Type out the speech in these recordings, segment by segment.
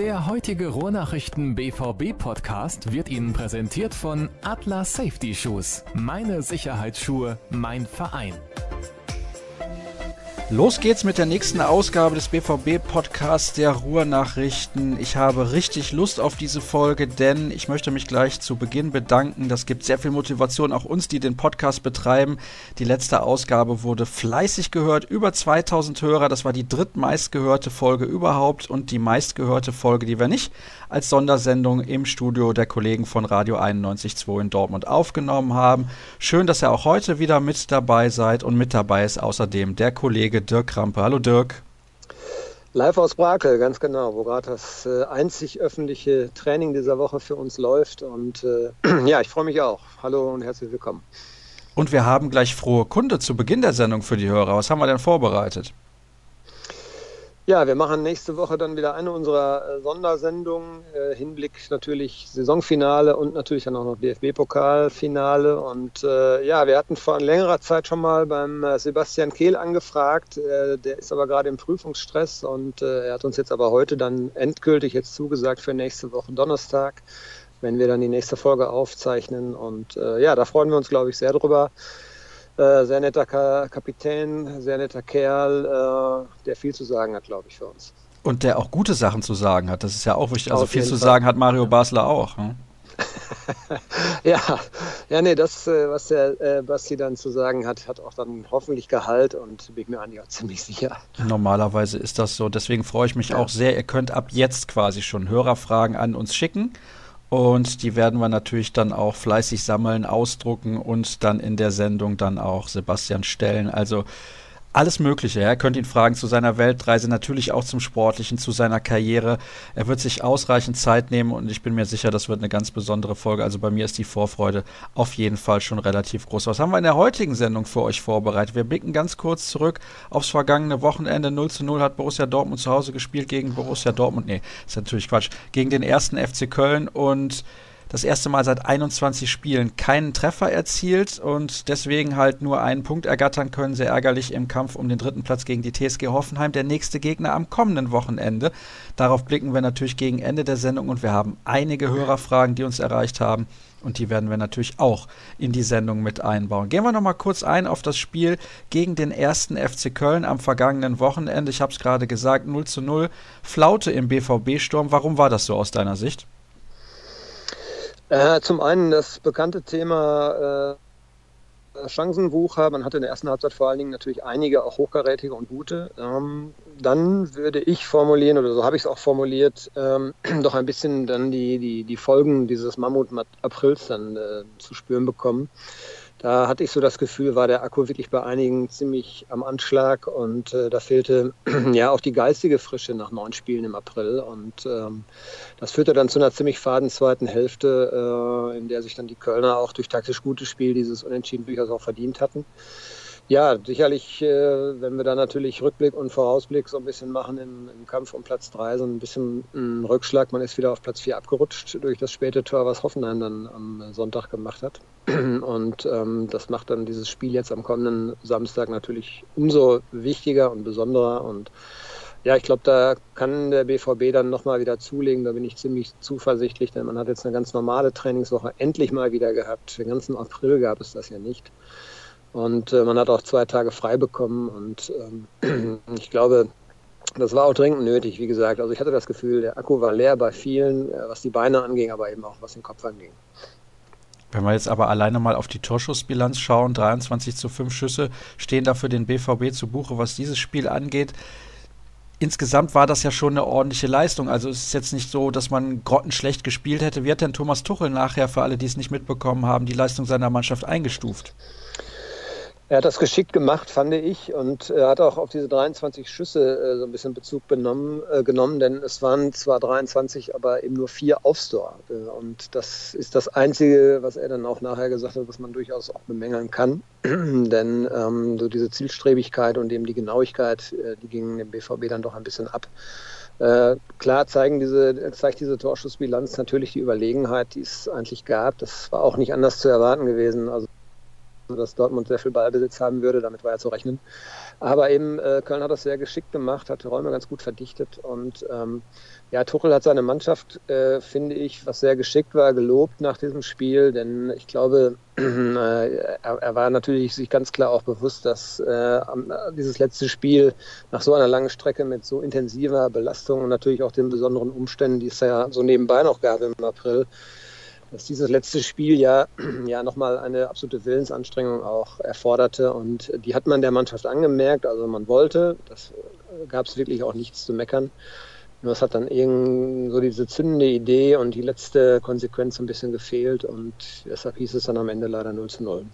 Der heutige Ruhrnachrichten BVB Podcast wird Ihnen präsentiert von Atlas Safety Shoes. Meine Sicherheitsschuhe, mein Verein. Los geht's mit der nächsten Ausgabe des BVB-Podcasts der Ruhrnachrichten. Ich habe richtig Lust auf diese Folge, denn ich möchte mich gleich zu Beginn bedanken. Das gibt sehr viel Motivation, auch uns, die den Podcast betreiben. Die letzte Ausgabe wurde fleißig gehört, über 2000 Hörer. Das war die drittmeistgehörte Folge überhaupt und die meistgehörte Folge, die wir nicht als Sondersendung im Studio der Kollegen von Radio 91.2 in Dortmund aufgenommen haben. Schön, dass ihr auch heute wieder mit dabei seid und mit dabei ist außerdem der Kollege Dirk Krampe. Hallo Dirk. Live aus Brakel, ganz genau, wo gerade das äh, einzig öffentliche Training dieser Woche für uns läuft. Und äh, ja, ich freue mich auch. Hallo und herzlich willkommen. Und wir haben gleich frohe Kunde zu Beginn der Sendung für die Hörer. Was haben wir denn vorbereitet? Ja, wir machen nächste Woche dann wieder eine unserer äh, Sondersendungen. Äh, Hinblick natürlich Saisonfinale und natürlich dann auch noch DFB-Pokalfinale. Und äh, ja, wir hatten vor längerer Zeit schon mal beim äh, Sebastian Kehl angefragt. Äh, der ist aber gerade im Prüfungsstress und äh, er hat uns jetzt aber heute dann endgültig jetzt zugesagt für nächste Woche Donnerstag, wenn wir dann die nächste Folge aufzeichnen. Und ja, da freuen wir uns, glaube ich, sehr drüber. Äh, sehr netter Ka Kapitän, sehr netter Kerl, äh, der viel zu sagen hat, glaube ich, für uns. Und der auch gute Sachen zu sagen hat, das ist ja auch wichtig. Also Auf viel zu Fall. sagen hat Mario Basler auch. Hm? ja, ja, nee, das, äh, was der äh, Basti dann zu sagen hat, hat auch dann hoffentlich Gehalt und bin mir eigentlich auch ziemlich sicher. Normalerweise ist das so. Deswegen freue ich mich ja. auch sehr. Ihr könnt ab jetzt quasi schon Hörerfragen an uns schicken. Und die werden wir natürlich dann auch fleißig sammeln, ausdrucken und dann in der Sendung dann auch Sebastian stellen. Also alles Mögliche. Er könnt ihn fragen zu seiner Weltreise, natürlich auch zum Sportlichen, zu seiner Karriere. Er wird sich ausreichend Zeit nehmen und ich bin mir sicher, das wird eine ganz besondere Folge. Also bei mir ist die Vorfreude auf jeden Fall schon relativ groß. Was haben wir in der heutigen Sendung für euch vorbereitet? Wir blicken ganz kurz zurück aufs vergangene Wochenende. 0 zu 0 hat Borussia Dortmund zu Hause gespielt gegen Borussia Dortmund. Nee, ist natürlich Quatsch. Gegen den ersten FC Köln und das erste Mal seit 21 Spielen keinen Treffer erzielt und deswegen halt nur einen Punkt ergattern können. Sehr ärgerlich im Kampf um den dritten Platz gegen die TSG Hoffenheim. Der nächste Gegner am kommenden Wochenende. Darauf blicken wir natürlich gegen Ende der Sendung und wir haben einige Hörerfragen, die uns erreicht haben. Und die werden wir natürlich auch in die Sendung mit einbauen. Gehen wir nochmal kurz ein auf das Spiel gegen den ersten FC Köln am vergangenen Wochenende. Ich habe es gerade gesagt, 0 zu 0. Flaute im BVB-Sturm. Warum war das so aus deiner Sicht? Äh, zum einen das bekannte Thema äh, Chancenwucher. Man hatte in der ersten Halbzeit vor allen Dingen natürlich einige auch hochkarätige und gute. Ähm, dann würde ich formulieren, oder so habe ich es auch formuliert, ähm, doch ein bisschen dann die, die, die Folgen dieses Mammut-Aprils dann äh, zu spüren bekommen. Da hatte ich so das Gefühl, war der Akku wirklich bei einigen ziemlich am Anschlag und äh, da fehlte ja auch die geistige Frische nach neun Spielen im April und ähm, das führte dann zu einer ziemlich faden zweiten Hälfte, äh, in der sich dann die Kölner auch durch taktisch gutes Spiel dieses Unentschieden durchaus auch verdient hatten. Ja, sicherlich, äh, wenn wir da natürlich Rückblick und Vorausblick so ein bisschen machen im, im Kampf um Platz drei, so ein bisschen ein Rückschlag. Man ist wieder auf Platz vier abgerutscht durch das späte Tor, was Hoffenheim dann am Sonntag gemacht hat. Und ähm, das macht dann dieses Spiel jetzt am kommenden Samstag natürlich umso wichtiger und besonderer. Und ja, ich glaube, da kann der BVB dann nochmal wieder zulegen. Da bin ich ziemlich zuversichtlich, denn man hat jetzt eine ganz normale Trainingswoche endlich mal wieder gehabt. Den ganzen April gab es das ja nicht. Und äh, man hat auch zwei Tage frei bekommen. Und ähm, ich glaube, das war auch dringend nötig, wie gesagt. Also ich hatte das Gefühl, der Akku war leer bei vielen, äh, was die Beine anging, aber eben auch was den Kopf anging. Wenn wir jetzt aber alleine mal auf die Torschussbilanz schauen, 23 zu 5 Schüsse stehen da für den BVB zu Buche, was dieses Spiel angeht. Insgesamt war das ja schon eine ordentliche Leistung. Also es ist jetzt nicht so, dass man grottenschlecht gespielt hätte. Wie hat denn Thomas Tuchel nachher, für alle, die es nicht mitbekommen haben, die Leistung seiner Mannschaft eingestuft? Er hat das geschickt gemacht, fand ich, und er hat auch auf diese 23 Schüsse äh, so ein bisschen Bezug benommen, äh, genommen, denn es waren zwar 23, aber eben nur vier aufs Tor. Äh, und das ist das Einzige, was er dann auch nachher gesagt hat, was man durchaus auch bemängeln kann. denn ähm, so diese Zielstrebigkeit und eben die Genauigkeit, äh, die gingen dem BVB dann doch ein bisschen ab. Äh, klar zeigen diese, zeigt diese Torschussbilanz natürlich die Überlegenheit, die es eigentlich gab. Das war auch nicht anders zu erwarten gewesen. Also dass Dortmund sehr viel Ballbesitz haben würde, damit war ja zu rechnen. Aber eben äh, Köln hat das sehr geschickt gemacht, hat die Räume ganz gut verdichtet und ähm, ja, Tuchel hat seine Mannschaft, äh, finde ich, was sehr geschickt war, gelobt nach diesem Spiel, denn ich glaube, äh, er, er, war natürlich sich ganz klar auch bewusst, dass äh, dieses letzte Spiel nach so einer langen Strecke mit so intensiver Belastung und natürlich auch den besonderen Umständen, die es ja so nebenbei noch gab im April, dass dieses letzte Spiel ja, ja nochmal eine absolute Willensanstrengung auch erforderte und die hat man der Mannschaft angemerkt, also man wollte, das gab es wirklich auch nichts zu meckern. Nur es hat dann irgend so diese zündende Idee und die letzte Konsequenz ein bisschen gefehlt und deshalb hieß es dann am Ende leider 0 zu 0.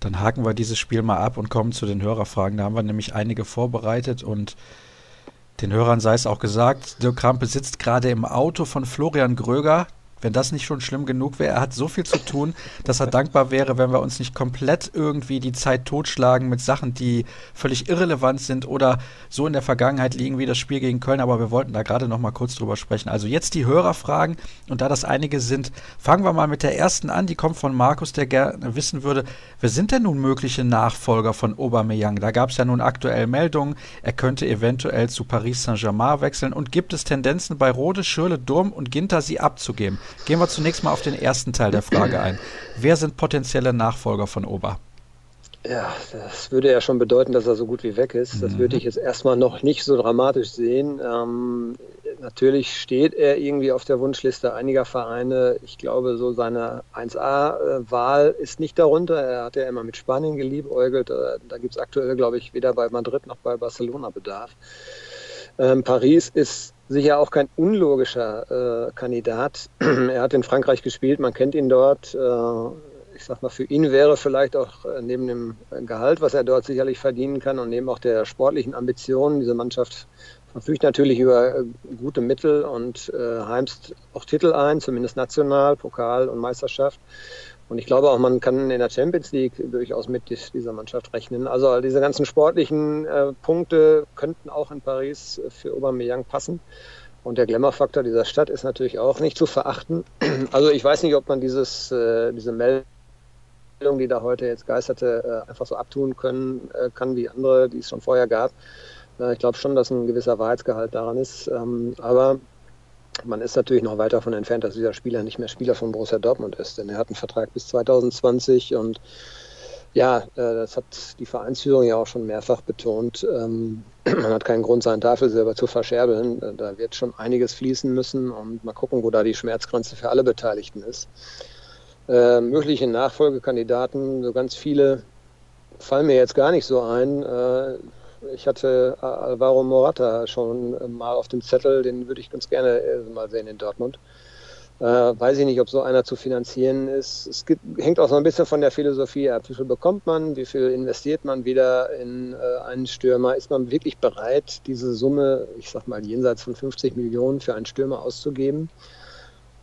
Dann haken wir dieses Spiel mal ab und kommen zu den Hörerfragen. Da haben wir nämlich einige vorbereitet und den Hörern sei es auch gesagt, Dirk Krampe sitzt gerade im Auto von Florian Gröger, wenn das nicht schon schlimm genug wäre, er hat so viel zu tun, dass er dankbar wäre, wenn wir uns nicht komplett irgendwie die Zeit totschlagen mit Sachen, die völlig irrelevant sind oder so in der Vergangenheit liegen wie das Spiel gegen Köln. Aber wir wollten da gerade noch mal kurz drüber sprechen. Also jetzt die Hörerfragen und da das einige sind, fangen wir mal mit der ersten an. Die kommt von Markus, der gerne wissen würde, wer sind denn nun mögliche Nachfolger von Aubameyang? Da gab es ja nun aktuell Meldungen, er könnte eventuell zu Paris Saint-Germain wechseln und gibt es Tendenzen bei Rode, Schürle, Durm und Ginter sie abzugeben? Gehen wir zunächst mal auf den ersten Teil der Frage ein. Wer sind potenzielle Nachfolger von Ober? Ja, das würde ja schon bedeuten, dass er so gut wie weg ist. Das mhm. würde ich jetzt erstmal noch nicht so dramatisch sehen. Ähm, natürlich steht er irgendwie auf der Wunschliste einiger Vereine. Ich glaube, so seine 1A-Wahl ist nicht darunter. Er hat ja immer mit Spanien geliebäugelt. Da, da gibt es aktuell, glaube ich, weder bei Madrid noch bei Barcelona Bedarf. Ähm, Paris ist sicher auch kein unlogischer äh, Kandidat. er hat in Frankreich gespielt, man kennt ihn dort. Äh, ich sag mal, für ihn wäre vielleicht auch äh, neben dem Gehalt, was er dort sicherlich verdienen kann und neben auch der sportlichen Ambitionen, diese Mannschaft verfügt natürlich über äh, gute Mittel und äh, heimst auch Titel ein, zumindest national, Pokal und Meisterschaft. Und ich glaube auch, man kann in der Champions League durchaus mit dieser Mannschaft rechnen. Also diese ganzen sportlichen äh, Punkte könnten auch in Paris für Aubameyang passen. Und der Glamour-Faktor dieser Stadt ist natürlich auch nicht zu verachten. Also ich weiß nicht, ob man dieses, äh, diese Meldung, die da heute jetzt geisterte, äh, einfach so abtun können äh, kann wie andere, die es schon vorher gab. Äh, ich glaube schon, dass ein gewisser Wahrheitsgehalt daran ist. Ähm, aber man ist natürlich noch weit davon entfernt, dass dieser Spieler nicht mehr Spieler von Borussia Dortmund ist, denn er hat einen Vertrag bis 2020 und ja, äh, das hat die Vereinsführung ja auch schon mehrfach betont. Ähm, man hat keinen Grund, seinen Tafel selber zu verscherbeln. Äh, da wird schon einiges fließen müssen und mal gucken, wo da die Schmerzgrenze für alle Beteiligten ist. Äh, mögliche Nachfolgekandidaten, so ganz viele fallen mir jetzt gar nicht so ein. Äh, ich hatte äh, Alvaro Morata schon mal auf dem Zettel, den würde ich ganz gerne äh, mal sehen in Dortmund. Äh, weiß ich nicht, ob so einer zu finanzieren ist. Es gibt, hängt auch so ein bisschen von der Philosophie ab. Wie viel bekommt man? Wie viel investiert man wieder in äh, einen Stürmer? Ist man wirklich bereit, diese Summe, ich sag mal jenseits von 50 Millionen für einen Stürmer auszugeben?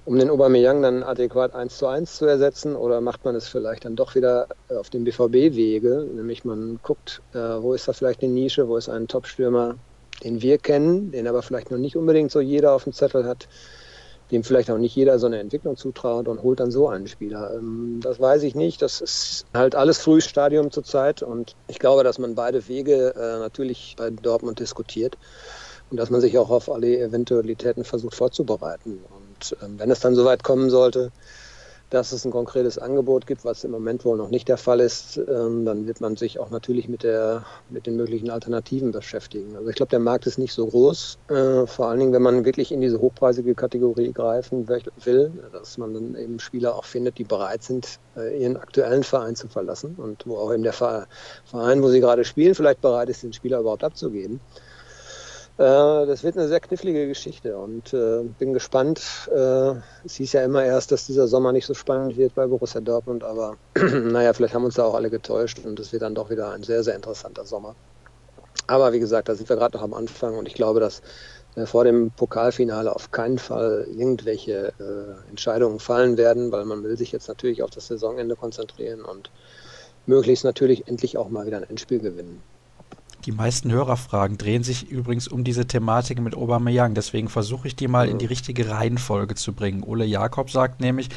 Um den Aubameyang dann adäquat eins zu eins zu ersetzen oder macht man es vielleicht dann doch wieder äh, auf dem BVB-Wege, nämlich man guckt, äh, wo ist da vielleicht eine Nische, wo ist ein Topstürmer, den wir kennen, den aber vielleicht noch nicht unbedingt so jeder auf dem Zettel hat, dem vielleicht auch nicht jeder so eine Entwicklung zutraut und holt dann so einen Spieler. Ähm, das weiß ich nicht. Das ist halt alles frühes Stadium zurzeit und ich glaube, dass man beide Wege äh, natürlich bei Dortmund diskutiert und dass man sich auch auf alle Eventualitäten versucht vorzubereiten. Und ähm, wenn es dann soweit kommen sollte, dass es ein konkretes Angebot gibt, was im Moment wohl noch nicht der Fall ist, ähm, dann wird man sich auch natürlich mit, der, mit den möglichen Alternativen beschäftigen. Also ich glaube, der Markt ist nicht so groß, äh, vor allen Dingen, wenn man wirklich in diese hochpreisige Kategorie greifen will, dass man dann eben Spieler auch findet, die bereit sind, äh, ihren aktuellen Verein zu verlassen und wo auch eben der Verein, wo sie gerade spielen, vielleicht bereit ist, den Spieler überhaupt abzugeben. Äh, das wird eine sehr knifflige Geschichte und äh, bin gespannt. Äh, es hieß ja immer erst, dass dieser Sommer nicht so spannend wird bei Borussia Dortmund, aber naja, vielleicht haben uns da auch alle getäuscht und es wird dann doch wieder ein sehr, sehr interessanter Sommer. Aber wie gesagt, da sind wir gerade noch am Anfang und ich glaube, dass äh, vor dem Pokalfinale auf keinen Fall irgendwelche äh, Entscheidungen fallen werden, weil man will sich jetzt natürlich auf das Saisonende konzentrieren und möglichst natürlich endlich auch mal wieder ein Endspiel gewinnen. Die meisten Hörerfragen drehen sich übrigens um diese Thematik mit Aubameyang. Deswegen versuche ich die mal in die richtige Reihenfolge zu bringen. Ole Jakob sagt nämlich,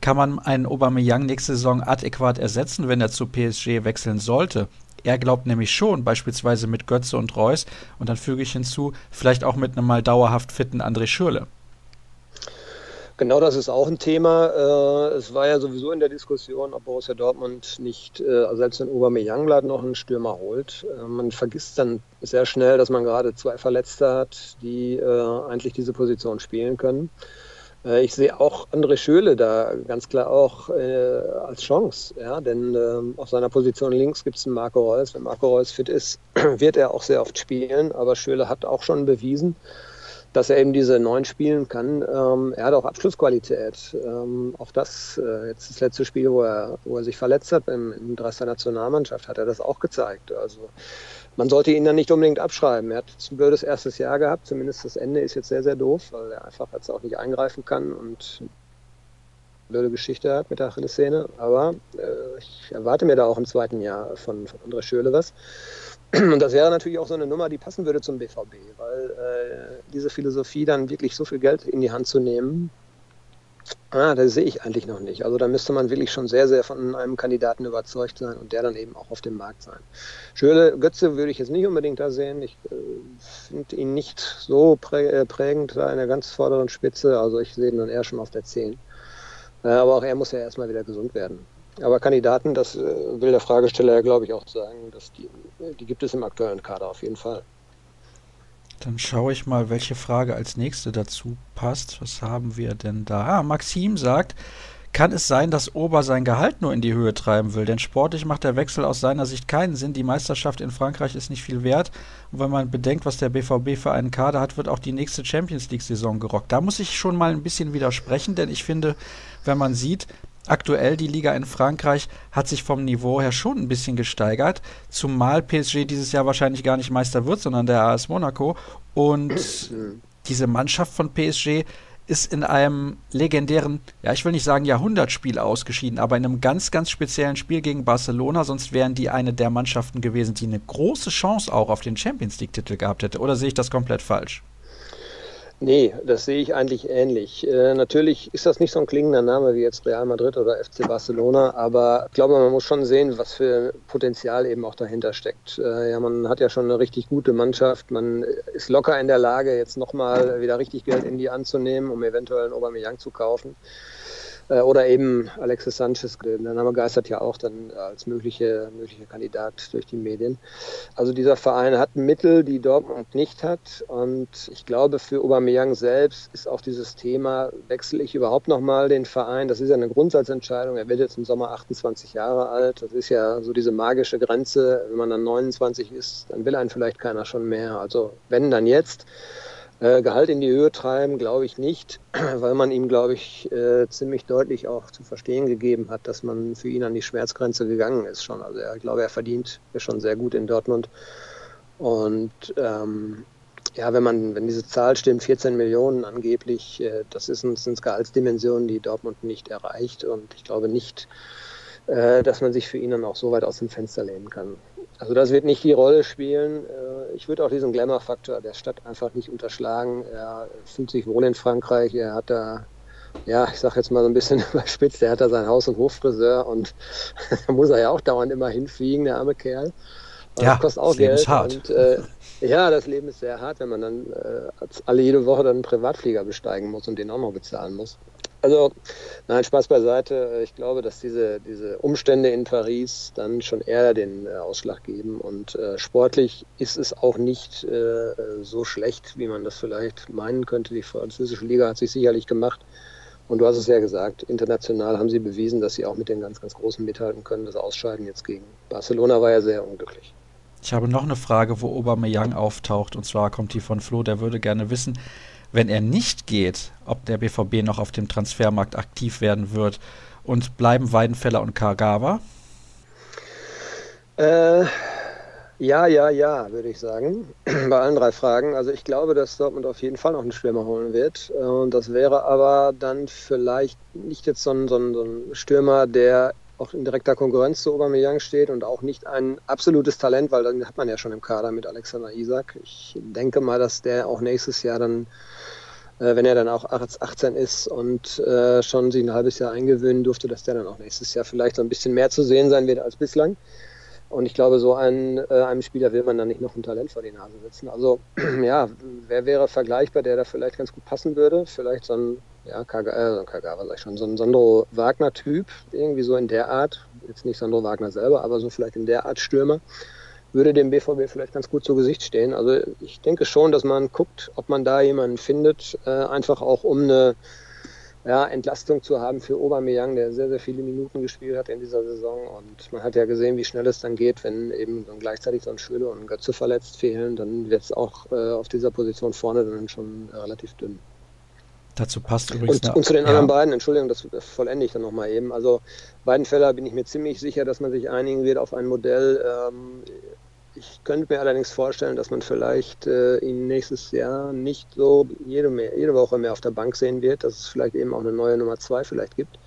kann man einen Aubameyang nächste Saison adäquat ersetzen, wenn er zu PSG wechseln sollte? Er glaubt nämlich schon, beispielsweise mit Götze und Reus. Und dann füge ich hinzu, vielleicht auch mit einem mal dauerhaft fitten André Schürle. Genau das ist auch ein Thema. Äh, es war ja sowieso in der Diskussion, ob Borussia Dortmund nicht, äh, selbst wenn Aubameyang noch einen Stürmer holt. Äh, man vergisst dann sehr schnell, dass man gerade zwei Verletzte hat, die eigentlich diese Position spielen können. Ich sehe auch André Schöle da ganz klar auch als Chance, ja, denn ähm, auf seiner Position links gibt es einen Marco Reus. Wenn Marco Reus fit ist, wird er auch sehr oft spielen, aber Schöle hat auch schon bewiesen, dass er eben diese neun spielen kann. Ähm, er hat auch Abschlussqualität. Ähm, auch das, äh, jetzt das letzte Spiel, wo er, wo er sich verletzt hat im, im Dresdner Nationalmannschaft, hat er das auch gezeigt. Also man sollte ihn dann nicht unbedingt abschreiben. Er hat ein blödes erstes Jahr gehabt, zumindest das Ende ist jetzt sehr, sehr doof, weil er einfach jetzt auch nicht eingreifen kann und blöde Geschichte hat mit der Achillessehne. Aber äh, ich erwarte mir da auch im zweiten Jahr von, von André Schöle was. Und das wäre natürlich auch so eine Nummer, die passen würde zum BVB, weil äh, diese Philosophie dann wirklich so viel Geld in die Hand zu nehmen, ah, das sehe ich eigentlich noch nicht. Also da müsste man wirklich schon sehr, sehr von einem Kandidaten überzeugt sein und der dann eben auch auf dem Markt sein. Schöle Götze würde ich jetzt nicht unbedingt da sehen. Ich äh, finde ihn nicht so äh, prägend da in der ganz vorderen Spitze. Also ich sehe ihn dann eher schon auf der 10. Äh, aber auch er muss ja erstmal wieder gesund werden. Aber Kandidaten, das äh, will der Fragesteller ja, glaube ich, auch sagen, dass die, die gibt es im aktuellen Kader auf jeden Fall. Dann schaue ich mal, welche Frage als nächste dazu passt. Was haben wir denn da? Ah, Maxim sagt, kann es sein, dass Ober sein Gehalt nur in die Höhe treiben will? Denn sportlich macht der Wechsel aus seiner Sicht keinen Sinn. Die Meisterschaft in Frankreich ist nicht viel wert. Und wenn man bedenkt, was der BVB für einen Kader hat, wird auch die nächste Champions League-Saison gerockt. Da muss ich schon mal ein bisschen widersprechen, denn ich finde, wenn man sieht, aktuell die Liga in Frankreich hat sich vom Niveau her schon ein bisschen gesteigert, zumal PSG dieses Jahr wahrscheinlich gar nicht Meister wird, sondern der AS Monaco. Und diese Mannschaft von PSG ist in einem legendären, ja, ich will nicht sagen Jahrhundertspiel ausgeschieden, aber in einem ganz, ganz speziellen Spiel gegen Barcelona, sonst wären die eine der Mannschaften gewesen, die eine große Chance auch auf den Champions League-Titel gehabt hätte. Oder sehe ich das komplett falsch? Nee, das sehe ich eigentlich ähnlich. Äh, natürlich ist das nicht so ein klingender Name wie jetzt Real Madrid oder FC Barcelona, aber ich glaube, man muss schon sehen, was für Potenzial eben auch dahinter steckt. Äh, ja, man hat ja schon eine richtig gute Mannschaft, man ist locker in der Lage, jetzt nochmal wieder richtig Geld in die anzunehmen, um eventuell einen Aubameyang zu kaufen. Äh, oder eben Alexis Sanchez, der Name geistert ja auch dann als mögliche, möglicher Kandidat durch die Medien. Also dieser Verein hat Mittel, die Dortmund nicht hat. Und ich glaube, für Aubameyang selbst ist auch dieses Thema, wechsle ich überhaupt nochmal den Verein? Das ist ja eine Grundsatzentscheidung. Er wird jetzt im Sommer 28 Jahre alt. Das ist ja so diese magische Grenze. Wenn man dann 29 ist, dann will einen vielleicht keiner schon mehr. Also wenn, dann jetzt. Äh, Gehalt in die Höhe treiben, glaube ich nicht, weil man ihm, glaube ich, äh, ziemlich deutlich auch zu verstehen gegeben hat, dass man für ihn an die Schmerzgrenze gegangen ist schon. Also er, ich glaube, er verdient schon sehr gut in Dortmund. Und ähm, ja, wenn man, wenn diese Zahl stimmt, 14 Millionen angeblich, äh, das ist, sind Gehaltsdimensionen, die Dortmund nicht erreicht. Und ich glaube nicht, äh, dass man sich für ihn dann auch so weit aus dem Fenster lehnen kann. Also das wird nicht die Rolle spielen. Äh, ich würde auch diesen Glamour-Faktor der Stadt einfach nicht unterschlagen. Er fühlt sich wohl in Frankreich. Er hat da, ja, ich sage jetzt mal so ein bisschen überspitzt, er hat da sein Haus- und Hoffriseur und da muss er ja auch dauernd immer hinfliegen, der arme Kerl. Und ja, das kostet auch das Leben Geld. Ist hart. Und, äh, ja, das Leben ist sehr hart, wenn man dann äh, alle jede Woche dann einen Privatflieger besteigen muss und den auch noch bezahlen muss. Also, nein, Spaß beiseite. Ich glaube, dass diese, diese Umstände in Paris dann schon eher den äh, Ausschlag geben. Und äh, sportlich ist es auch nicht äh, so schlecht, wie man das vielleicht meinen könnte. Die französische Liga hat sich sicherlich gemacht. Und du hast es ja gesagt, international haben sie bewiesen, dass sie auch mit den ganz, ganz Großen mithalten können. Das Ausscheiden jetzt gegen Barcelona war ja sehr unglücklich. Ich habe noch eine Frage, wo Aubameyang auftaucht. Und zwar kommt die von Flo, der würde gerne wissen, wenn er nicht geht, ob der BVB noch auf dem Transfermarkt aktiv werden wird. Und bleiben Weidenfeller und Kagawa? Äh, ja, ja, ja, würde ich sagen. Bei allen drei Fragen. Also ich glaube, dass Dortmund auf jeden Fall noch einen Stürmer holen wird. Und das wäre aber dann vielleicht nicht jetzt so ein, so ein, so ein Stürmer, der auch in direkter Konkurrenz zu Aubameyang steht und auch nicht ein absolutes Talent, weil dann hat man ja schon im Kader mit Alexander Isak. Ich denke mal, dass der auch nächstes Jahr dann, äh, wenn er dann auch 18 ist und äh, schon sich ein halbes Jahr eingewöhnen durfte, dass der dann auch nächstes Jahr vielleicht so ein bisschen mehr zu sehen sein wird als bislang. Und ich glaube, so einen, äh, einem Spieler will man dann nicht noch ein Talent vor die Nase setzen. Also ja, wer wäre vergleichbar, der da vielleicht ganz gut passen würde? Vielleicht so ein, ja, Kagawa, äh, Kagawa sag ich schon, so ein Sandro Wagner-Typ, irgendwie so in der Art. Jetzt nicht Sandro Wagner selber, aber so vielleicht in der Art Stürmer. Würde dem BVB vielleicht ganz gut zu Gesicht stehen. Also ich denke schon, dass man guckt, ob man da jemanden findet, äh, einfach auch um eine ja, Entlastung zu haben für Aubameyang, der sehr, sehr viele Minuten gespielt hat in dieser Saison. Und man hat ja gesehen, wie schnell es dann geht, wenn eben dann gleichzeitig so ein Schüler und ein Götze verletzt fehlen, dann wird es auch äh, auf dieser Position vorne dann schon relativ dünn. Dazu passt übrigens. Und, und zu den ja. anderen beiden, Entschuldigung, das vollende ich dann nochmal eben. Also beiden Fälle bin ich mir ziemlich sicher, dass man sich einigen wird auf ein Modell. Ähm, ich könnte mir allerdings vorstellen, dass man vielleicht äh, ihn nächstes Jahr nicht so jede, mehr, jede Woche mehr auf der Bank sehen wird, dass es vielleicht eben auch eine neue Nummer zwei vielleicht gibt.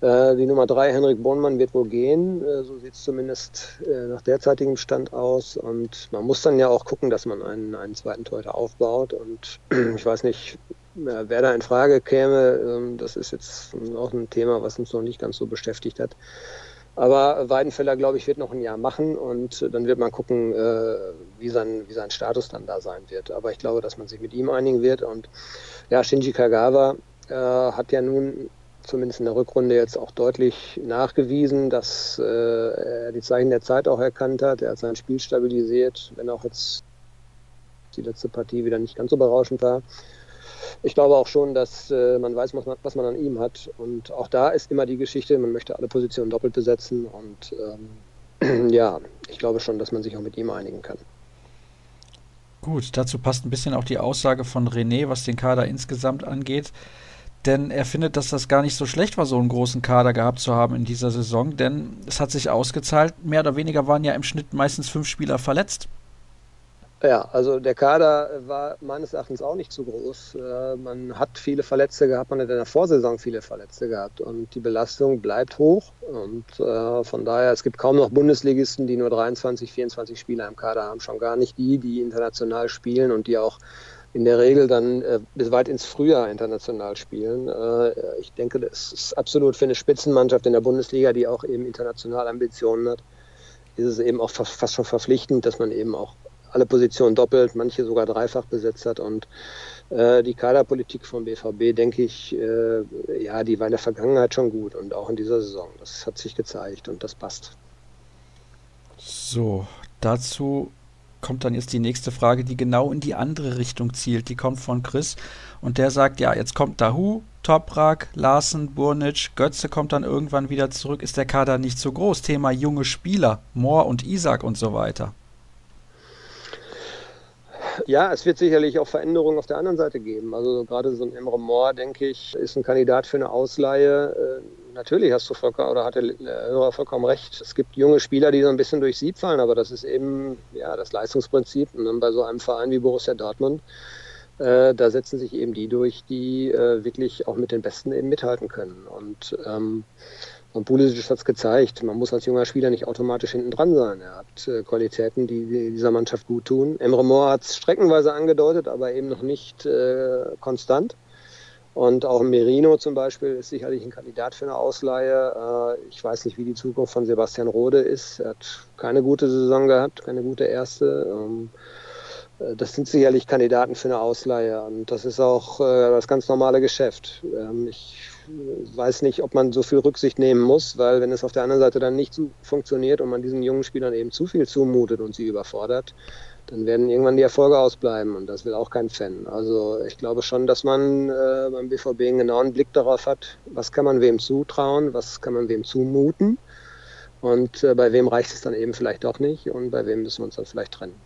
Äh, die Nummer drei, Henrik Bornmann, wird wohl gehen. Äh, so sieht es zumindest äh, nach derzeitigem Stand aus. Und man muss dann ja auch gucken, dass man einen, einen zweiten Torhüter aufbaut. Und ich weiß nicht, äh, wer da in Frage käme. Ähm, das ist jetzt auch ein Thema, was uns noch nicht ganz so beschäftigt hat. Aber Weidenfeller, glaube ich, wird noch ein Jahr machen und dann wird man gucken, äh, wie, sein, wie sein Status dann da sein wird. Aber ich glaube, dass man sich mit ihm einigen wird. Und ja, Shinji Kagawa äh, hat ja nun zumindest in der Rückrunde jetzt auch deutlich nachgewiesen, dass äh, er die Zeichen der Zeit auch erkannt hat. Er hat sein Spiel stabilisiert, wenn auch jetzt die letzte Partie wieder nicht ganz so berauschend war ich glaube auch schon, dass äh, man weiß, was man, was man, an ihm hat. Und auch da ist immer die Geschichte, man möchte alle Positionen doppelt besetzen. Und ähm, ja, ich glaube schon, dass man sich auch mit ihm einigen kann. Gut, dazu passt ein bisschen auch die Aussage von René, was den Kader insgesamt angeht. Denn er findet, dass das gar nicht so schlecht war, so einen großen Kader gehabt zu haben in dieser Saison. Denn es hat sich ausgezahlt. Mehr oder weniger waren ja im Schnitt meistens fünf Spieler verletzt. Ja, also der Kader war meines Erachtens auch nicht zu groß. Äh, man hat viele Verletzte gehabt, man hat in der Vorsaison viele Verletzte gehabt und die Belastung bleibt hoch. Und äh, von daher, es gibt kaum noch Bundesligisten, die nur 23, 24 Spieler im Kader haben, schon gar nicht die, die international spielen und die auch in der Regel dann äh, bis weit ins Frühjahr international spielen. Ich denke, das ist absolut für eine Spitzenmannschaft in der Bundesliga, die auch eben international Ambitionen hat, ist es eben auch fast schon verpflichtend, dass man eben auch alle Positionen doppelt, manche sogar dreifach besetzt hat. Und äh, die Kaderpolitik vom BVB, denke ich, äh, ja, die war in der Vergangenheit schon gut und auch in dieser Saison. Das hat sich gezeigt und das passt. So, dazu kommt dann jetzt die nächste Frage, die genau in die andere Richtung zielt. Die kommt von Chris und der sagt, ja, jetzt kommt Dahu, Toprak, Larsen, Burnic, Götze kommt dann irgendwann wieder zurück. Ist der Kader nicht so groß? Thema junge Spieler, Mohr und Isaac und so weiter. Ja, es wird sicherlich auch Veränderungen auf der anderen Seite geben. Also gerade so ein Emre Moore, denke ich, ist ein Kandidat für eine Ausleihe. Äh, natürlich hast du vollkommen, oder hat der Hörer vollkommen recht. Es gibt junge Spieler, die so ein bisschen durch Sieb fallen, aber das ist eben ja das Leistungsprinzip. Und dann bei so einem Verein wie Borussia Dortmund, äh, da setzen sich eben die durch, die äh, wirklich auch mit den Besten eben mithalten können. Und ähm, und Pulisic hat es gezeigt, man muss als junger Spieler nicht automatisch hinten dran sein. Er hat äh, Qualitäten, die, die, dieser Mannschaft gut tun. Emre Moore hat es streckenweise angedeutet, aber eben noch nicht äh, konstant. Und auch Merino zum Beispiel ist sicherlich ein Kandidat für eine Ausleihe. Äh, ich weiß nicht, wie die Zukunft von Sebastian Rode ist. Er hat keine gute Saison gehabt, keine gute erste. Ähm, äh, das sind sicherlich Kandidaten für eine Ausleihe. Und das ist auch das ganz normale Geschäft. Ähm, ich weiß nicht, ob man so viel Rücksicht nehmen muss, weil wenn es auf der anderen Seite dann nicht so funktioniert und man diesen jungen Spielern eben zu viel zumutet und sie überfordert, dann werden irgendwann die Erfolge ausbleiben und das will auch kein Fan. Also ich glaube schon, dass man äh, beim BVB einen genauen Blick darauf hat, was kann man wem zutrauen, was kann man wem zumuten und äh, bei wem reicht es dann eben vielleicht doch nicht und bei wem müssen wir uns dann vielleicht trennen.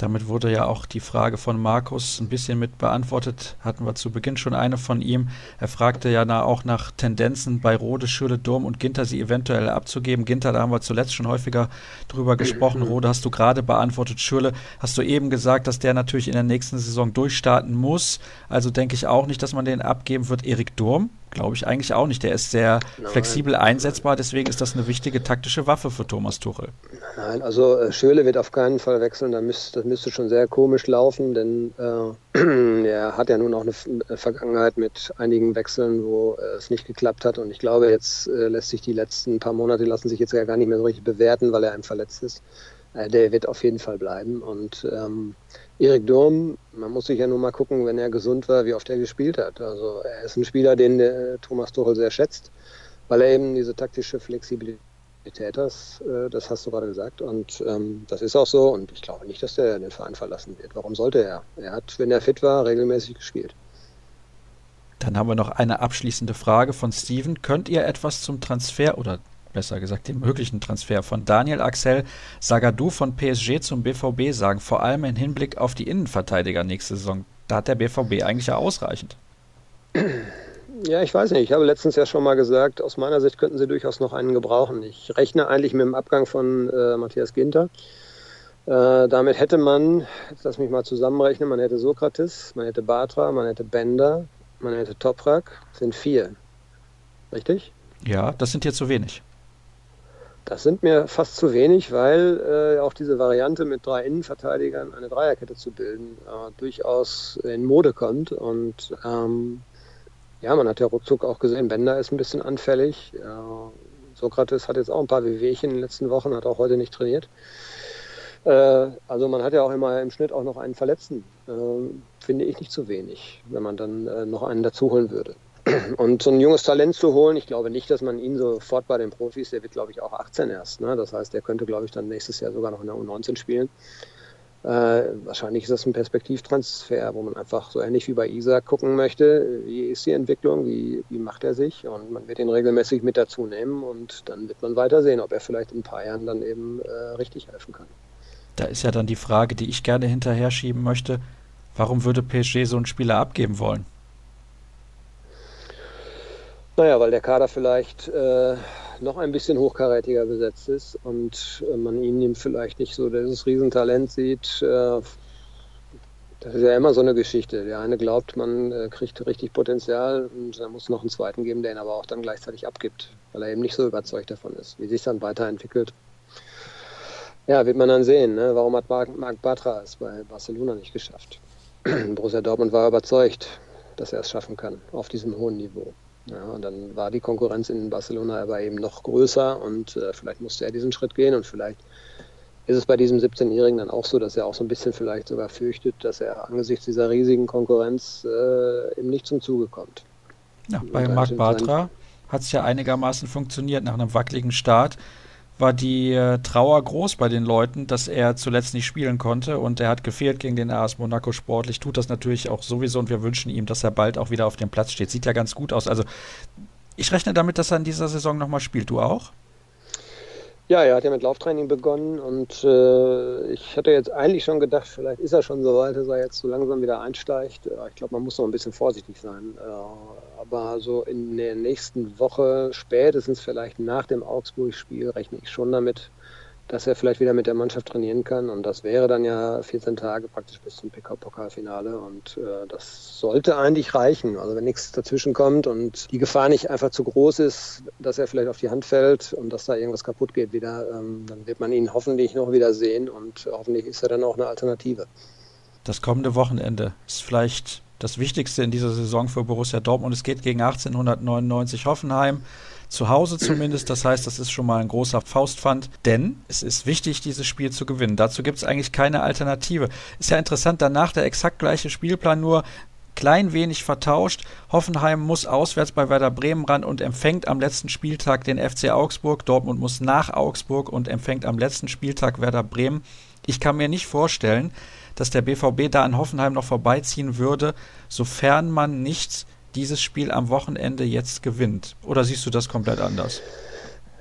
Damit wurde ja auch die Frage von Markus ein bisschen mit beantwortet. Hatten wir zu Beginn schon eine von ihm. Er fragte ja auch nach Tendenzen bei Rode, Schürle, Durm und Ginter, sie eventuell abzugeben. Ginter, da haben wir zuletzt schon häufiger drüber gesprochen. Rode hast du gerade beantwortet. Schürle hast du eben gesagt, dass der natürlich in der nächsten Saison durchstarten muss. Also denke ich auch nicht, dass man den abgeben wird. Erik Durm Glaube ich eigentlich auch nicht. Der ist sehr Nein. flexibel einsetzbar, deswegen ist das eine wichtige taktische Waffe für Thomas Tuchel. Nein, also äh, Schöle wird auf keinen Fall wechseln. Da müsst, das müsste schon sehr komisch laufen, denn äh, er hat ja nun auch eine, eine Vergangenheit mit einigen Wechseln, wo äh, es nicht geklappt hat. Und ich glaube, jetzt äh, lässt sich die letzten paar Monate lassen sich jetzt ja gar nicht mehr so richtig bewerten, weil er einem verletzt ist. Äh, der wird auf jeden Fall bleiben. Und ähm, Erik Durm, man muss sich ja nur mal gucken, wenn er gesund war, wie oft er gespielt hat. Also er ist ein Spieler, den der Thomas Tuchel sehr schätzt, weil er eben diese taktische Flexibilität hat. Äh, das hast du gerade gesagt. Und ähm, das ist auch so. Und ich glaube nicht, dass der den Verein verlassen wird. Warum sollte er? Er hat, wenn er fit war, regelmäßig gespielt. Dann haben wir noch eine abschließende Frage von Steven. Könnt ihr etwas zum Transfer oder besser gesagt dem möglichen Transfer von Daniel Axel Sagadou von PSG zum BVB sagen, vor allem im Hinblick auf die Innenverteidiger nächste Saison. Da hat der BVB eigentlich ja ausreichend. Ja, ich weiß nicht. Ich habe letztens ja schon mal gesagt, aus meiner Sicht könnten sie durchaus noch einen gebrauchen. Ich rechne eigentlich mit dem Abgang von äh, Matthias Ginter. Äh, damit hätte man, jetzt lass mich mal zusammenrechnen, man hätte Sokrates, man hätte Batra, man hätte Bender, man hätte Toprak, das sind vier. Richtig? Ja, das sind hier zu wenig. Das sind mir fast zu wenig, weil äh, auch diese Variante mit drei Innenverteidigern eine Dreierkette zu bilden äh, durchaus in Mode kommt. Und ähm, ja, man hat ja ruckzuck auch gesehen, Bender ist ein bisschen anfällig. Äh, Sokrates hat jetzt auch ein paar Wehwehchen in den letzten Wochen, hat auch heute nicht trainiert. Äh, also man hat ja auch immer im Schnitt auch noch einen Verletzten. Äh, finde ich nicht zu wenig, wenn man dann äh, noch einen dazu holen würde. Und so ein junges Talent zu holen, ich glaube nicht, dass man ihn sofort bei den Profis, der wird glaube ich auch 18 erst. Ne? Das heißt, der könnte glaube ich dann nächstes Jahr sogar noch in der U19 spielen. Äh, wahrscheinlich ist das ein Perspektivtransfer, wo man einfach so ähnlich wie bei Isaac gucken möchte, wie ist die Entwicklung, wie, wie macht er sich und man wird ihn regelmäßig mit dazu nehmen und dann wird man weiter sehen, ob er vielleicht in ein paar Jahren dann eben äh, richtig helfen kann. Da ist ja dann die Frage, die ich gerne hinterher schieben möchte, warum würde PSG so einen Spieler abgeben wollen? Naja, weil der Kader vielleicht äh, noch ein bisschen hochkarätiger besetzt ist und äh, man ihn vielleicht nicht so dieses Riesentalent sieht. Äh, das ist ja immer so eine Geschichte. Der eine glaubt, man äh, kriegt richtig Potenzial und da muss noch einen zweiten geben, der ihn aber auch dann gleichzeitig abgibt, weil er eben nicht so überzeugt davon ist. Wie sich dann weiterentwickelt, ja, wird man dann sehen. Ne? Warum hat Marc, Marc Batra es bei Barcelona nicht geschafft? Borussia Dortmund war überzeugt, dass er es schaffen kann auf diesem hohen Niveau. Ja, und dann war die Konkurrenz in Barcelona aber eben noch größer und äh, vielleicht musste er diesen Schritt gehen und vielleicht ist es bei diesem 17-Jährigen dann auch so, dass er auch so ein bisschen vielleicht sogar fürchtet, dass er angesichts dieser riesigen Konkurrenz äh, eben nicht zum Zuge kommt. Ja, bei Marc Bartra hat es ja einigermaßen funktioniert nach einem wackeligen Start war die äh, Trauer groß bei den Leuten, dass er zuletzt nicht spielen konnte und er hat gefehlt gegen den AS Monaco sportlich, tut das natürlich auch sowieso und wir wünschen ihm, dass er bald auch wieder auf dem Platz steht. Sieht ja ganz gut aus. Also ich rechne damit, dass er in dieser Saison nochmal spielt. Du auch? Ja, er hat ja mit Lauftraining begonnen und äh, ich hatte jetzt eigentlich schon gedacht, vielleicht ist er schon so weit, dass er jetzt so langsam wieder einsteigt. Ich glaube, man muss noch ein bisschen vorsichtig sein. Äh, aber so in der nächsten Woche, spätestens vielleicht nach dem Augsburg-Spiel, rechne ich schon damit, dass er vielleicht wieder mit der Mannschaft trainieren kann. Und das wäre dann ja 14 Tage praktisch bis zum PK-Pokalfinale. Und äh, das sollte eigentlich reichen. Also wenn nichts dazwischen kommt und die Gefahr nicht einfach zu groß ist, dass er vielleicht auf die Hand fällt und dass da irgendwas kaputt geht wieder, ähm, dann wird man ihn hoffentlich noch wieder sehen und hoffentlich ist er dann auch eine Alternative. Das kommende Wochenende ist vielleicht das Wichtigste in dieser Saison für Borussia Dortmund. Es geht gegen 1899 Hoffenheim zu Hause zumindest. Das heißt, das ist schon mal ein großer Faustpfand, denn es ist wichtig, dieses Spiel zu gewinnen. Dazu gibt es eigentlich keine Alternative. Ist ja interessant, danach der exakt gleiche Spielplan, nur klein wenig vertauscht. Hoffenheim muss auswärts bei Werder Bremen ran und empfängt am letzten Spieltag den FC Augsburg. Dortmund muss nach Augsburg und empfängt am letzten Spieltag Werder Bremen. Ich kann mir nicht vorstellen, dass der BVB da an Hoffenheim noch vorbeiziehen würde, sofern man nicht dieses Spiel am Wochenende jetzt gewinnt? Oder siehst du das komplett anders?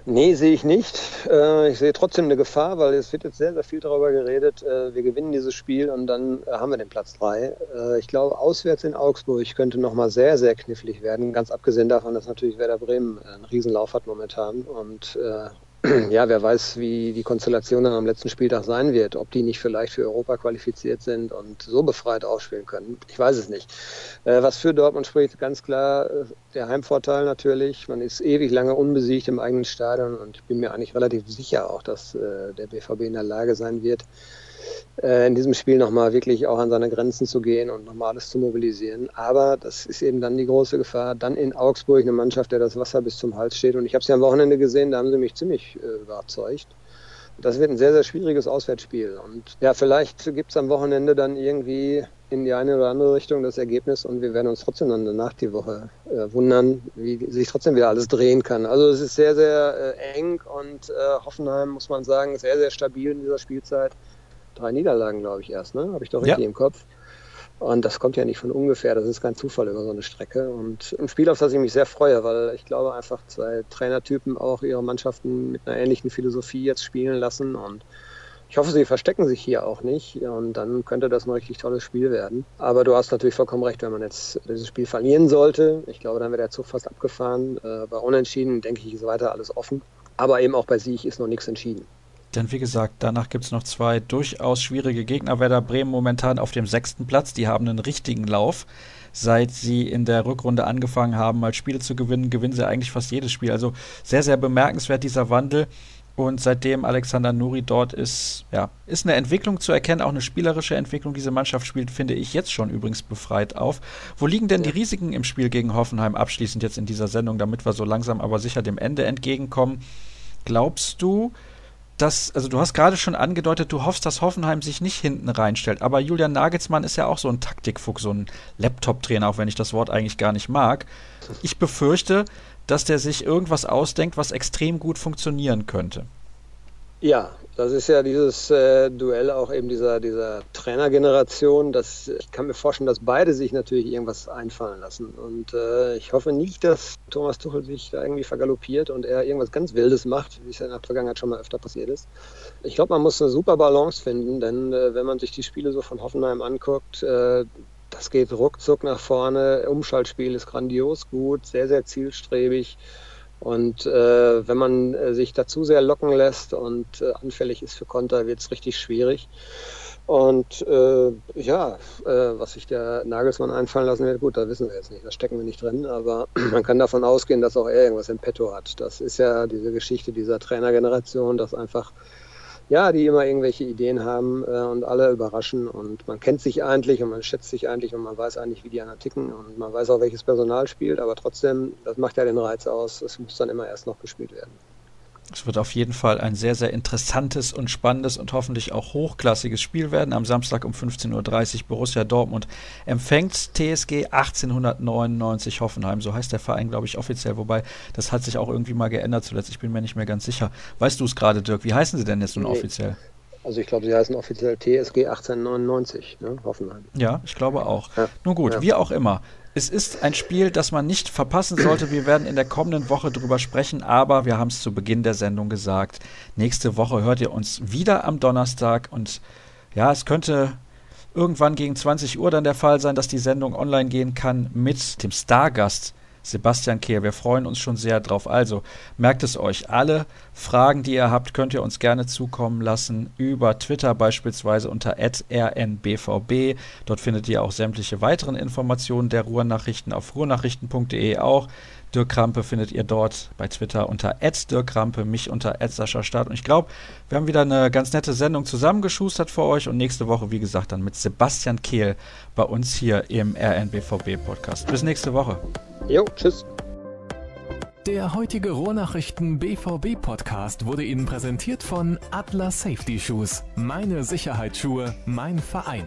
Nee, sehe ich nicht. Äh, ich sehe trotzdem eine Gefahr, weil es wird jetzt sehr, sehr viel darüber geredet. Äh, wir gewinnen dieses Spiel und dann äh, haben wir den Platz 3. Ich glaube, auswärts in Augsburg könnte nochmal sehr, sehr knifflig werden. Ganz abgesehen davon, dass natürlich Werder Bremen einen Riesenlauf hat momentan und ja, wer weiß, wie die Konstellation dann am letzten Spieltag sein wird, ob die nicht vielleicht für Europa qualifiziert sind und so befreit aufspielen können. Ich weiß es nicht. Äh, was für Dortmund spricht, ganz klar äh, der Heimvorteil natürlich. Man ist ewig lange unbesiegt im eigenen Stadion und ich bin mir eigentlich relativ sicher auch, dass äh, der BVB in der Lage sein wird, in diesem Spiel nochmal wirklich auch an seine Grenzen zu gehen und nochmal alles zu mobilisieren. Aber das ist eben dann die große Gefahr. Dann in Augsburg eine Mannschaft, der das Wasser bis zum Hals steht. Und ich habe sie am Wochenende gesehen, da haben sie mich ziemlich äh, überzeugt. Das wird ein sehr, sehr schwieriges Auswärtsspiel. Und ja, vielleicht gibt es am Wochenende dann irgendwie in die eine oder andere Richtung das Ergebnis und wir werden uns trotzdem dann danach die Woche äh, wundern, wie sich trotzdem wieder alles drehen kann. Also es ist sehr, sehr äh, eng und äh, Hoffenheim, muss man sagen, sehr, sehr stabil in dieser Spielzeit drei Niederlagen, glaube ich, erst, ne? Habe ich doch richtig ja. im Kopf. Und das kommt ja nicht von ungefähr, das ist kein Zufall über so eine Strecke. Und ein Spiel, auf das ich mich sehr freue, weil ich glaube einfach zwei Trainertypen auch ihre Mannschaften mit einer ähnlichen Philosophie jetzt spielen lassen. Und ich hoffe, sie verstecken sich hier auch nicht. Und dann könnte das ein richtig tolles Spiel werden. Aber du hast natürlich vollkommen recht, wenn man jetzt dieses Spiel verlieren sollte. Ich glaube, dann wäre der Zug fast abgefahren. Äh, bei Unentschieden, denke ich, ist weiter alles offen. Aber eben auch bei Sieg ist noch nichts entschieden. Denn wie gesagt, danach gibt es noch zwei durchaus schwierige Gegner. Werder Bremen momentan auf dem sechsten Platz. Die haben einen richtigen Lauf. Seit sie in der Rückrunde angefangen haben, mal Spiele zu gewinnen, gewinnen sie eigentlich fast jedes Spiel. Also sehr, sehr bemerkenswert dieser Wandel. Und seitdem Alexander Nuri dort ist, ja, ist eine Entwicklung zu erkennen, auch eine spielerische Entwicklung. Diese Mannschaft spielt, finde ich, jetzt schon übrigens befreit auf. Wo liegen denn die Risiken im Spiel gegen Hoffenheim abschließend jetzt in dieser Sendung, damit wir so langsam aber sicher dem Ende entgegenkommen? Glaubst du, dass, also du hast gerade schon angedeutet, du hoffst, dass Hoffenheim sich nicht hinten reinstellt. Aber Julian Nagelsmann ist ja auch so ein Taktikfuchs, so ein Laptop-Trainer, auch wenn ich das Wort eigentlich gar nicht mag. Ich befürchte, dass der sich irgendwas ausdenkt, was extrem gut funktionieren könnte. Ja, das ist ja dieses äh, Duell auch eben dieser, dieser Trainergeneration. Das, ich kann mir vorstellen, dass beide sich natürlich irgendwas einfallen lassen. Und äh, ich hoffe nicht, dass Thomas Tuchel sich da irgendwie vergaloppiert und er irgendwas ganz Wildes macht, wie es ja in der Vergangenheit schon mal öfter passiert ist. Ich glaube, man muss eine super Balance finden, denn äh, wenn man sich die Spiele so von Hoffenheim anguckt, äh, das geht ruckzuck nach vorne. Umschaltspiel ist grandios gut, sehr, sehr zielstrebig. Und äh, wenn man äh, sich dazu sehr locken lässt und äh, anfällig ist für Konter, wird es richtig schwierig. Und äh, ja, äh, was sich der Nagelsmann einfallen lassen wird, gut, da wissen wir jetzt nicht, da stecken wir nicht drin, aber man kann davon ausgehen, dass auch er irgendwas im Petto hat. Das ist ja diese Geschichte dieser Trainergeneration, dass einfach ja, die immer irgendwelche Ideen haben äh, und alle überraschen. Und man kennt sich eigentlich und man schätzt sich eigentlich und man weiß eigentlich, wie die anderen ticken. Und man weiß auch, welches Personal spielt, aber trotzdem, das macht ja den Reiz aus, es muss dann immer erst noch gespielt werden. Es wird auf jeden Fall ein sehr, sehr interessantes und spannendes und hoffentlich auch hochklassiges Spiel werden. Am Samstag um 15.30 Uhr Borussia Dortmund empfängt TSG 1899 Hoffenheim. So heißt der Verein, glaube ich, offiziell. Wobei, das hat sich auch irgendwie mal geändert zuletzt. Ich bin mir nicht mehr ganz sicher. Weißt du es gerade, Dirk? Wie heißen sie denn jetzt nun nee. offiziell? Also ich glaube, sie heißen offiziell TSG 1899, ne? Hoffenheim. Ja, ich glaube auch. Ja. Nun gut, ja. wie auch immer. Es ist ein Spiel, das man nicht verpassen sollte. Wir werden in der kommenden Woche drüber sprechen, aber wir haben es zu Beginn der Sendung gesagt. Nächste Woche hört ihr uns wieder am Donnerstag und ja, es könnte irgendwann gegen 20 Uhr dann der Fall sein, dass die Sendung online gehen kann mit dem Stargast Sebastian Kehr. Wir freuen uns schon sehr drauf. Also merkt es euch. Alle Fragen, die ihr habt, könnt ihr uns gerne zukommen lassen über Twitter beispielsweise unter rnbvb. Dort findet ihr auch sämtliche weiteren Informationen der Ruhrnachrichten auf ruhrnachrichten.de auch. Dirk Krampe findet ihr dort bei Twitter unter Dirk Krampe, mich unter Sascha Start. Und ich glaube, wir haben wieder eine ganz nette Sendung zusammengeschustert für euch und nächste Woche, wie gesagt, dann mit Sebastian Kehl bei uns hier im RNBVB Podcast. Bis nächste Woche. Jo, tschüss. Der heutige Rohrnachrichten BVB Podcast wurde Ihnen präsentiert von Atlas Safety Shoes. Meine Sicherheitsschuhe, mein Verein.